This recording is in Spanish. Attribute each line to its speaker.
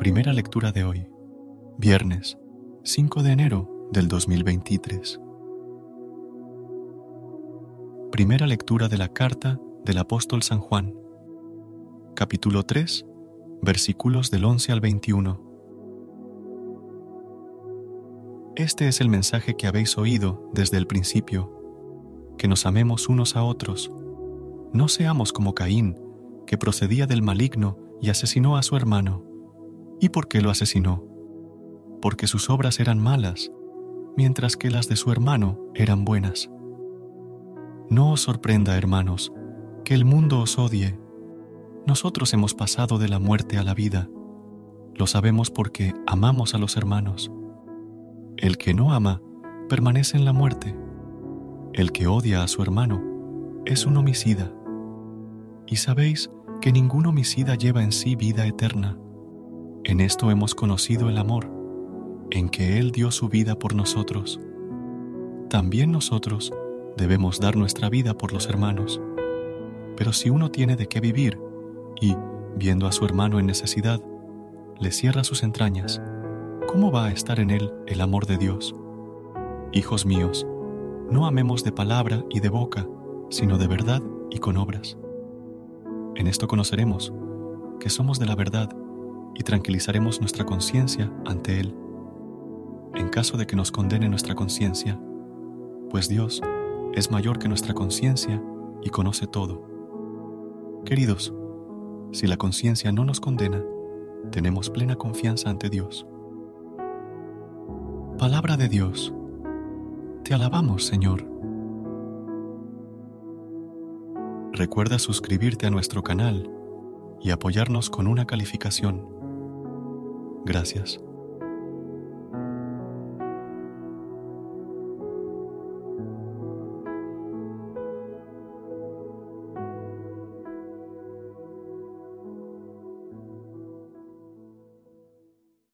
Speaker 1: Primera lectura de hoy, viernes 5 de enero del 2023. Primera lectura de la carta del apóstol San Juan, capítulo 3, versículos del 11 al 21. Este es el mensaje que habéis oído desde el principio, que nos amemos unos a otros. No seamos como Caín, que procedía del maligno y asesinó a su hermano. ¿Y por qué lo asesinó? Porque sus obras eran malas, mientras que las de su hermano eran buenas. No os sorprenda, hermanos, que el mundo os odie. Nosotros hemos pasado de la muerte a la vida. Lo sabemos porque amamos a los hermanos. El que no ama permanece en la muerte. El que odia a su hermano es un homicida. Y sabéis que ningún homicida lleva en sí vida eterna. En esto hemos conocido el amor, en que Él dio su vida por nosotros. También nosotros debemos dar nuestra vida por los hermanos. Pero si uno tiene de qué vivir y, viendo a su hermano en necesidad, le cierra sus entrañas, ¿cómo va a estar en él el amor de Dios? Hijos míos, no amemos de palabra y de boca, sino de verdad y con obras. En esto conoceremos que somos de la verdad y tranquilizaremos nuestra conciencia ante Él, en caso de que nos condene nuestra conciencia, pues Dios es mayor que nuestra conciencia y conoce todo. Queridos, si la conciencia no nos condena, tenemos plena confianza ante Dios. Palabra de Dios. Te alabamos, Señor. Recuerda suscribirte a nuestro canal y apoyarnos con una calificación. Gracias.